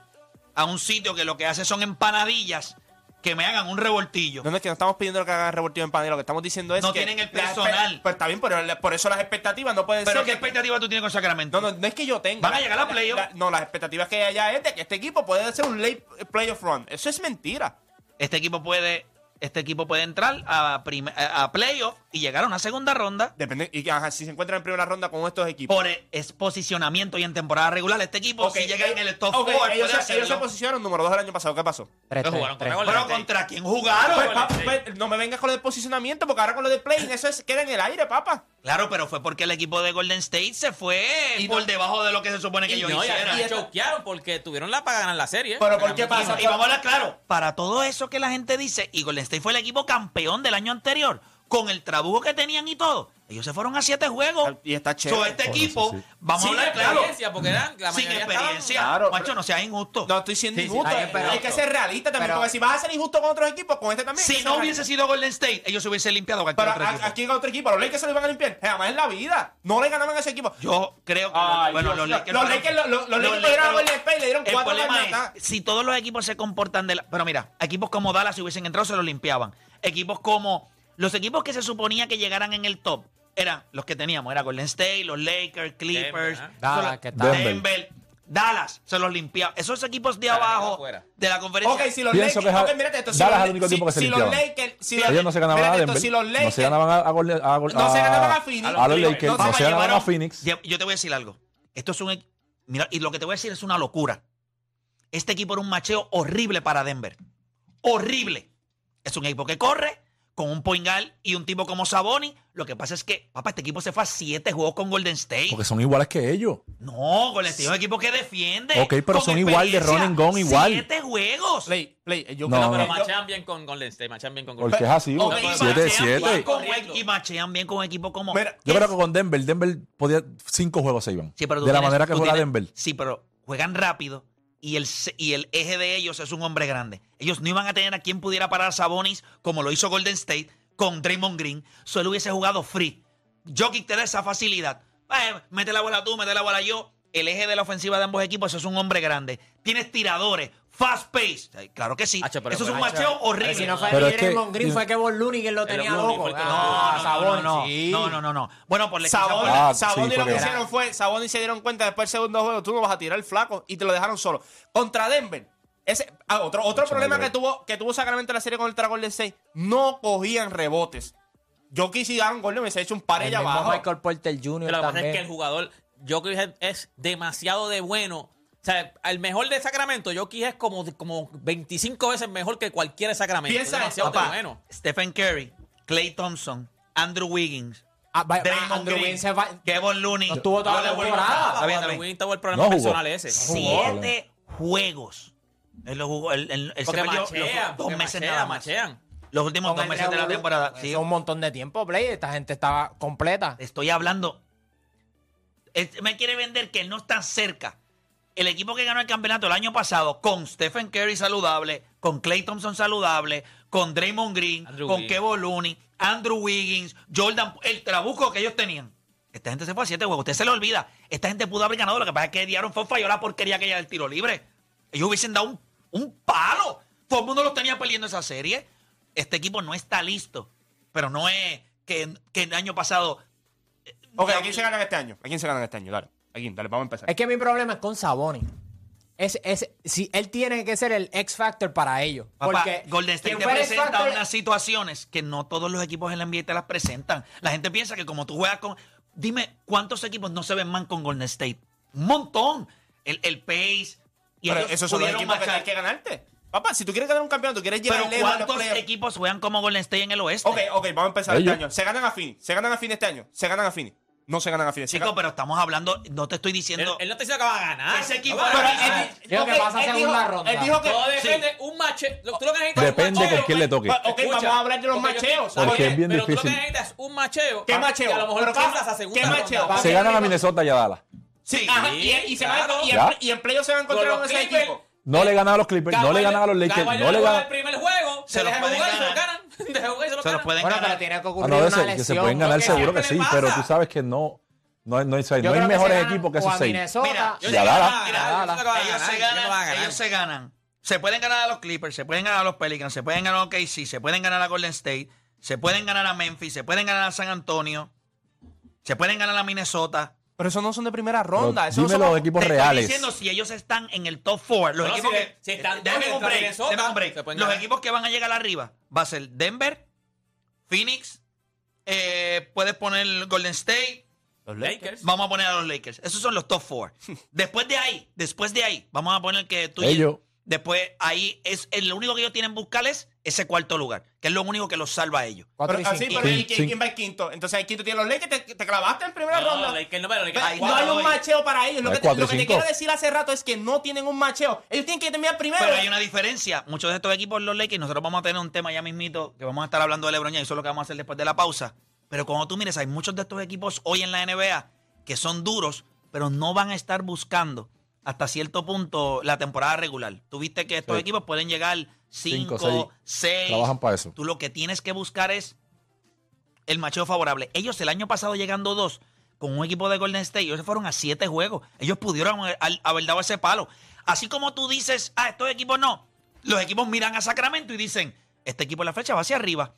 a un sitio que lo que hace son empanadillas que me hagan un revoltillo. No, no es que no estamos pidiendo que hagan revoltivo en panel, lo que estamos diciendo es No que... tienen el personal. Pues está bien, pero por eso las expectativas no pueden pero ser... ¿qué que- expectativa tú tienes con Sacramento? No, no, no es que yo tenga. Van a llegar a playoff. La- No, las expectativas que hay allá es de que este equipo puede hacer un late playoff run. Eso es mentira. Este equipo puede, este equipo puede entrar a, prim- a playoff y llegar a una segunda ronda. Depende, y ajá, si se encuentran en primera ronda con estos equipos. Por e- es posicionamiento y en temporada regular. Este equipo, Ok, si llega en el top ok, 4, ellos, puede se, ellos se posicionaron número 2 el año pasado. ¿Qué pasó? 3, Pero jugaron 3, contra 3. Golden Pero State. ¿contra quién jugaron? Pues, pa- pues, no me vengas con lo de posicionamiento, porque ahora con lo de play, eso es, queda en el aire, papá. Claro, pero fue porque el equipo de Golden State se fue por debajo de lo que se supone que Y ellos no, y hicieran. y choquearon porque tuvieron la para ganar la serie. Pero ¿por qué pasa? Y vamos a hablar claro, para todo eso que la gente dice, y Golden State fue el equipo campeón del año anterior, con el trabujo que tenían y todo, Ellos se fueron a siete juegos. Y está chévere. So, este Bueno, equipo, sí, sí. vamos a Sin hablar claro. experiencia, porque eran, la Sin experiencia. Claro, Macho, pero- no seas injusto. No estoy siendo Sí, injusto. hay que ser realista también. pero- porque si vas a ser injusto con otros equipos, con este también. Si no realista. hubiese sido Golden State, ellos se hubiesen limpiado Pero otro a- equipo. aquí en otro equipo, los Lakers se lo iban a limpiar. Jamás en la vida. No le ganaban a ese equipo. Yo creo que Ay, bueno, Dios los. Lakers, Los Lakers, los- los- los Lakers a Golden State y le dieron cuatro problema garnatas. es, si todos los equipos se comportan de la... Pero mira, equipos como Dallas si hubiesen entrado se los limpiaban. Equipos como... Los equipos que se suponía que llegaran en el top eran los que teníamos. Era Golden State, los Lakers, Clippers, Denver, Dallas, solo- que está- Denver. Dallas se los limpiaba. Esos equipos de abajo de la conferencia... Ok, si los Pienso Lakers. mírate esto. Si Dallas los, es el único si- equipo que se si los limpiaban. Lakers. Si los, Ellos no se ganaban a esto, Denver. Si los Lakers. no se ganaban a, a, No se a- ganaban a Phoenix. a los Lakers. No No, se se ganaban a Phoenix. Yo, yo te voy a decir algo. Esto es un. e- Mira, y lo que te voy a decir es una locura. Este equipo era un macheo horrible para Denver. Horrible. Es un equipo que corre con un point guard y un tipo como Saboni. Lo que pasa es que, papá, este equipo se fue a siete juegos con Golden State. Porque son iguales que ellos. No, Golden State es un equipo que defiende. Ok, pero son igual de and gun, igual. Siete juegos. Play, play. Yo No, creo Pero que- yo- machean bien con Golden State, machean bien con Golden Porque es así. Ok, Y 7-7. machean bien con- Corriendo. Y machean bien con un equipo como. Mira, Yo creo que con Denver, Denver podía. Cinco juegos se iban. Sí, pero de la manera que juega tienes- Denver. Sí, pero juegan rápido y el, y el eje de ellos es un hombre grande. Ellos no iban a tener a quien pudiera parar a Sabonis como lo hizo Golden State con Draymond Green. Solo hubiese jugado free. Jokic te da esa facilidad. Eh, mete la bola tú, mete la bola yo. El eje de la ofensiva de ambos equipos es un hombre grande. Tienes tiradores, fast pace. Claro que sí. Hacho, pero- eso es un macheo horrible. Si no fue Pero es que- Draymond Green, fue que Von Looney quien lo El tenía loco. el que lo- Ah, no, Sabonis, no, no, sí. no, no, no, no. Bueno, por la Saboni, Ah, Saboni sí, lo que hicieron fue, Saboni se dieron cuenta después del segundo juego, tú no vas a tirar el flaco y te lo dejaron solo. Contra Denver, ese, ah, otro, otro Mucho problema que tuvo, que tuvo Sacramento en la serie contra Golden State, no cogían rebotes. Yo quise dar un gol, me hubiese hecho un par El allá abajo. Michael Porter Jr. Pero lo que pasa también. es que el jugador, Jokic es, es demasiado de bueno. O sea, el mejor de Sacramento, Jokic es como, como 25 veces mejor que cualquier de Sacramento. Piensa, es Papá, bueno. Stephen Curry, Clay Thompson, Andrew Wiggins, Ah, va- Draymond Andrew Green, Wiggins se va- Kevin Looney. No estuvo toda la Andrew temporada. Está bien, Andrew. Wiggins tuvo el problema No jugó. personal ese. Siete juegos. Él lo jugó. Él, él- él se Porque perdió los machean, dos porque meses machean, nada más. machean. Los últimos con dos meses de la temporada. Eso Sí. un montón de tiempo, Play. Esta gente estaba completa. Estoy hablando. Él me quiere vender que él no está cerca. El equipo que ganó el campeonato el año pasado, con Stephen Curry saludable, con Clay Thompson saludable, con Draymond Green, Andrew con Wiggins. Kevin Looney, Andrew Wiggins, Jordan, el trabuco que ellos tenían. Esta gente se fue a siete juegos. Usted se le olvida. Esta gente pudo haber ganado. Lo que pasa es que Diaron fue falló la porquería que ella del tiro libre. Ellos hubiesen dado un, un palo. Todo el mundo los tenía peleando esa serie. Este equipo no está listo. Pero no es que, que el año pasado Ok, ¿a quién se ganan este año? ¿A quién se ganan este año? Dale. ¿A quién? Dale, vamos a empezar. Es que mi problema es con Sabonis. Es, es, si él tiene que ser el X Factor para ellos. Papá, porque Golden State te presenta Factor- unas situaciones que no todos los equipos en la NBA te las presentan. La gente piensa que como tú juegas con... Dime, ¿cuántos equipos no se ven mal con Golden State? Un montón. El, el Pace. Y Pero ellos esos son los equipos que tienes que ganarte. Papá, si tú quieres ganar un campeonato, quieres llegar Pero lejos a los ¿cuántos equipos juegan como Golden State en el oeste? Ok, ok, vamos a empezar Ellos. este año. Se ganan a Phoenix. Se ganan a Phoenix este año. Se ganan a Phoenix. No se ganan a Phoenix. ganan- pero estamos hablando... No te estoy Él, diciendo... él no te dice que va a ganar. Ese equipo va él- Creo que pasa él segunda dijo- ronda. Él dijo que... Todo sí. depende un mache. lo- Tú lo que necesitas es un Depende macheo. con quién le toque. Ok, vamos a hablar de los porque yo- macheos. Porque es bien pero tú lo que difícil. necesitas es un macheo. ¿Qué macheo? Que a lo mejor ¿Pero qué- pasas a segunda qué ronda. macheo? Va Se ganan a Minnesota y a Dallas. Sí, ajá, y, y se van a- claro. y, en, Ya. y en playoffs se van a encontrar Con ese Clippers, equipo. No le ganan a los Clippers, no le ganan a los Lakers, no le el primer juego, Se los pueden *laughs* jugar y se lo ganar. ganan. Se lo Se los pueden Bueno, pero ganar. tiene que Ah, ocurrir no, una ese, lesión. que se pueden ganar seguro que sí, pero tú sabes que no, no, hay- no, hay, no hay mejores equipos que esos seis. Mira, ganar, ganar, ganar. ellos se ganan. Se pueden ganar a los Clippers, se pueden ganar a los Pelicans, se pueden ganar a OKC, se pueden ganar a Golden State, se pueden ganar a Memphis, se pueden ganar a San Antonio, se pueden ganar a Minnesota. Pero esos no son de primera Pero ronda. Esos dime son- los equipos Te estoy reales. diciendo si ellos están en el top 4. Los No, equipos si que. si están déjame un break, déjame un Los ganar. equipos que van a llegar arriba va a ser Denver, Phoenix, eh, puedes poner Golden State, Los Lakers. vamos a poner a los Lakers. Esos son los top 4. *laughs* después de ahí, después de ahí, vamos a poner que tú y- Ellos. Después ahí es el- lo único que ellos tienen que buscar es ese cuarto lugar, que es lo único que los salva a ellos. Pero, y así, pero ¿y Sí, quién, sí. quién va el quinto? Entonces el quinto tiene los Lakers, te, te clavaste en primera No, ronda. Lakers no, pero Lakers Ve, hay no cuatro hay un macheo para ellos. Lo que, te, cuatro lo y que te cinco. quiero decir hace rato es que no tienen un macheo. Ellos tienen que terminar primero. Pero hay una diferencia. Muchos de estos equipos, los Lakers, nosotros vamos a tener un tema ya mismito, que vamos a estar hablando de LeBron James, eso es lo que vamos a hacer después de la pausa. Pero cuando tú mires, hay muchos de estos equipos hoy en la NBA que son duros, pero no van a estar buscando hasta cierto punto la temporada regular. Tú viste que estos Sí. equipos pueden llegar 5, 6. Trabajan para eso. Tú lo que tienes que buscar es el macheo favorable. Ellos el año pasado llegando dos con un equipo de Golden State, ellos se fueron a siete juegos. Ellos pudieron haber, dado ese palo. Así como tú dices, ah, estos equipos no. Los equipos miran a Sacramento y dicen, este equipo en la flecha va hacia arriba.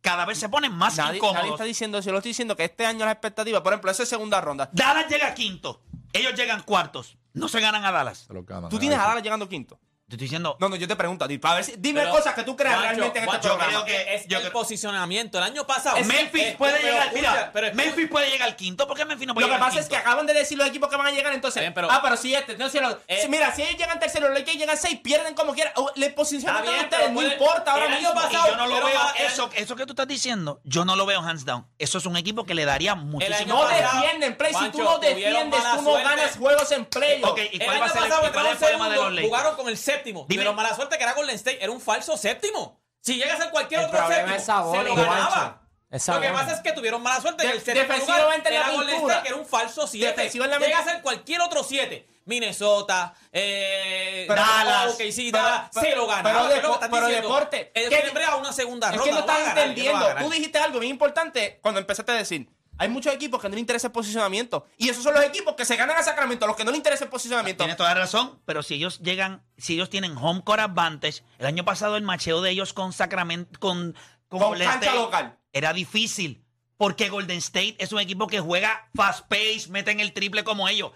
Cada vez se ponen más Nadie, nadie incómodos. está diciendo. Yo lo estoy diciendo que este año las expectativas, por ejemplo, esa es segunda ronda. Dallas llega quinto. Ellos llegan cuartos. No se ganan a Dallas. Ganan. Tú tienes a Dallas llegando quinto. Te estoy diciendo, No, no, yo te pregunto a ti. Para ver si, dime Pero, cosas que tú creas Juancho, realmente en este Juancho, programa. creo que es yo el creo- posicionamiento. El año pasado. Memphis Eh, puede pero llegar. escucha, Mira, pero escucha. Memphis puede llegar al quinto. ¿Por qué Memphis no puede Lo que llegar al pasa es que acaban de decir los equipos que van a llegar, entonces. Está bien, pero- ah, pero si este, los- Eh, si- mira, si ellos llegan tercero, los Lakers llegan seis, pierden como quieran. Le posicionan bien, a ustedes, no puede- importa ahora el año mismo. pasado- Y yo no lo veo, el- eso, eso que tú estás diciendo, yo no lo veo hands down. Eso es un equipo que le daría muchísimo. No defienden, play. Si tú no defiendes, tú no ganas juegos en play. Ok, ¿y cuál va a ser el, pasado y cuál es el entraron problema de los Lakers? Jugaron con el séptimo. Dime. Pero mala suerte que era Golden State. Era un falso séptimo. Si llega a ser cualquier El otro problema séptimo, es Sabonis, se lo ganaba. Juancho. Es Lo que Sabonis. pasa es que tuvieron mala suerte. que De- el séptimo defensivamente lugar en la era Golden. State, que era un falso 7. Defensivamente- Llega a ser cualquier otro 7. Minnesota, eh, Pero- Dallas, pero- OKC, pero- Dallas, pero- se lo ganaba. pero ¿Qué es depo- pero deporte, Ellos ¿qué- tienen brea a una segunda Es ronda. que no estás entendiendo. Tú dijiste algo bien importante cuando empezaste a decir. Hay muchos equipos que no les interesa el posicionamiento. Y esos son los equipos que se ganan a Sacramento, los que no les interesa el posicionamiento. Tienes toda la razón, pero si ellos llegan, si ellos tienen home court advantage, el año pasado el macheo de ellos con Sacramento, con, con, Con Golden State local. era difícil, porque Golden State es un equipo que juega fast pace, meten el triple como ellos.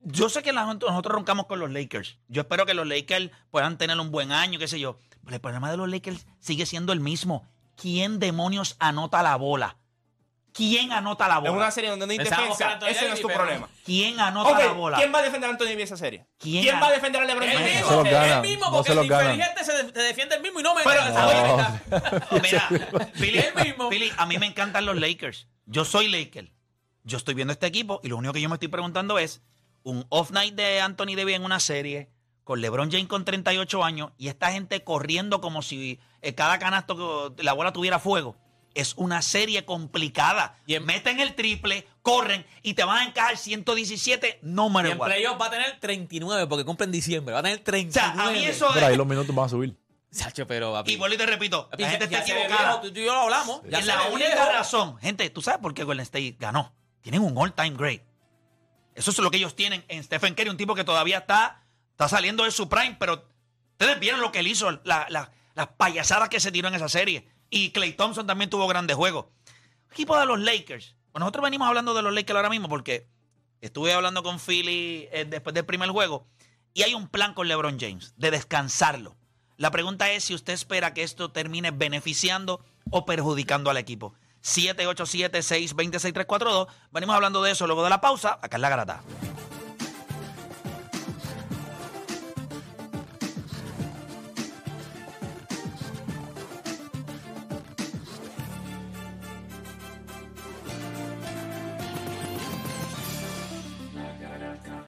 Yo sé que nosotros roncamos con los Lakers. Yo espero que los Lakers puedan tener un buen año, qué sé yo. Pero el problema de los Lakers sigue siendo el mismo. ¿Quién demonios anota la bola? ¿Quién anota la En bola? una serie donde no hay defensa, ese no es tu pero- problema. ¿Quién anota la bola? ¿quién va a defender a Anthony Davis esa serie? ¿Quién ¿Quién, ha- va a defender a LeBron Él James? mismo, se los él mismo, no porque los el inteligente se, de- se defiende el mismo y no mete Pero- No. *laughs* Mira, Philly, Él mismo. Philly, a mí me encantan los Lakers. Yo soy Laker. Yo estoy viendo este equipo y lo único que yo me estoy preguntando es un off night de Anthony Davis en una serie con LeBron James con 38 años y esta gente corriendo como si eh, cada canasto que la bola tuviera fuego. Es una serie complicada. Y en- Meten el triple, corren y te van a encajar 117, no Y matter en what. playoff va a tener 39 porque cumple en diciembre. Va a tener O 39. sea, a mí eso Pero ahí los minutos van a subir. Sacho, pero papi. Y vuelvo y te repito, Papi, la gente ya está equivocada. viejo, tú y yo lo hablamos. Ya se la única viejo. razón. Gente, ¿tú sabes por qué Golden State ganó? Tienen un all-time great. Eso es lo que ellos tienen en Stephen Curry, un tipo que todavía está, está saliendo de su prime, pero ustedes vieron lo que él hizo, la- la- las payasadas que se tiró en esa serie. Y Clay Thompson también tuvo grandes juegos. Equipo de los Lakers. Nosotros venimos hablando de los Lakers ahora mismo porque estuve hablando con Philly eh, después del primer juego y hay un plan con LeBron James de descansarlo. La pregunta es si usted espera que esto termine beneficiando o perjudicando al equipo. 787-626-342. Venimos hablando de eso luego de la pausa. Acá es la garata.